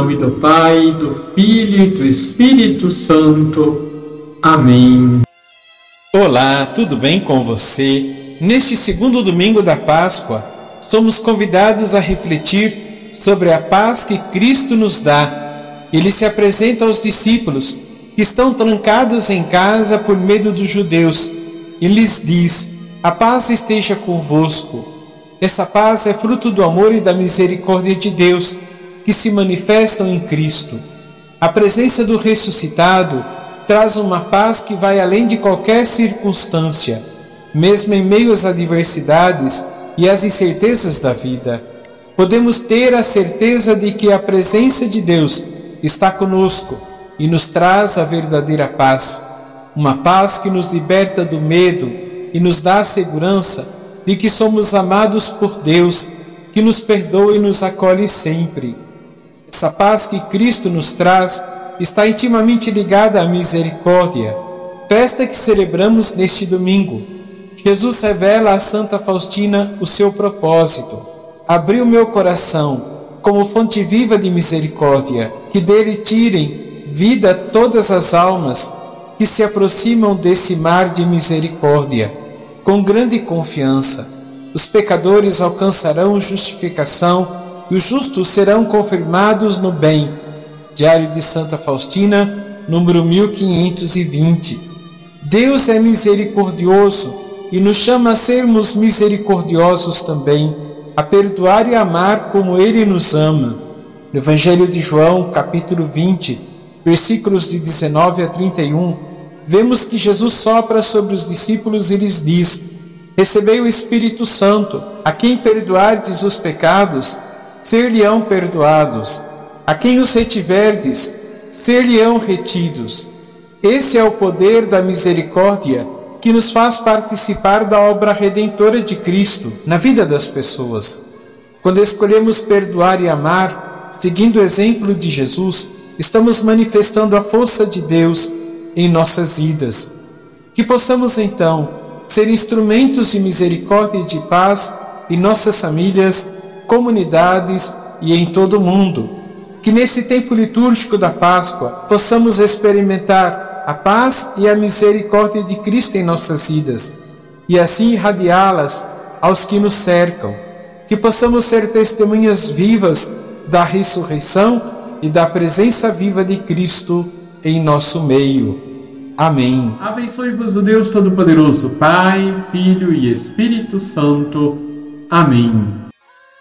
nome do Pai, do Filho e do Espírito Santo. Amém. Olá, tudo bem com você? Neste segundo domingo da Páscoa, somos convidados a refletir sobre a paz que Cristo nos dá. Ele se apresenta aos discípulos que estão trancados em casa por medo dos judeus e lhes diz: A paz esteja convosco. Essa paz é fruto do amor e da misericórdia de Deus que se manifestam em Cristo. A presença do ressuscitado traz uma paz que vai além de qualquer circunstância, mesmo em meio às adversidades e às incertezas da vida. Podemos ter a certeza de que a presença de Deus está conosco e nos traz a verdadeira paz, uma paz que nos liberta do medo e nos dá a segurança de que somos amados por Deus, que nos perdoa e nos acolhe sempre. Essa paz que Cristo nos traz está intimamente ligada à misericórdia, festa que celebramos neste domingo. Jesus revela a Santa Faustina o seu propósito. Abriu meu coração como fonte viva de misericórdia, que dele tirem vida todas as almas que se aproximam desse mar de misericórdia. Com grande confiança, os pecadores alcançarão justificação e os justos serão confirmados no bem. Diário de Santa Faustina, número 1520. Deus é misericordioso e nos chama a sermos misericordiosos também, a perdoar e amar como Ele nos ama. No Evangelho de João, capítulo 20, versículos de 19 a 31, vemos que Jesus sopra sobre os discípulos e lhes diz: Recebei o Espírito Santo, a quem perdoardes os pecados, ser-lhe-ão perdoados. A quem os retiverdes, ser-lhe-ão retidos. Esse é o poder da misericórdia que nos faz participar da obra redentora de Cristo na vida das pessoas. Quando escolhemos perdoar e amar, seguindo o exemplo de Jesus, estamos manifestando a força de Deus em nossas vidas. Que possamos então ser instrumentos de misericórdia e de paz em nossas famílias comunidades e em todo o mundo. Que nesse tempo litúrgico da Páscoa possamos experimentar a paz e a misericórdia de Cristo em nossas vidas e assim irradiá-las aos que nos cercam. Que possamos ser testemunhas vivas da ressurreição e da presença viva de Cristo em nosso meio. Amém. Abençoe-vos o Deus Todo-Poderoso, Pai, Filho e Espírito Santo. Amém.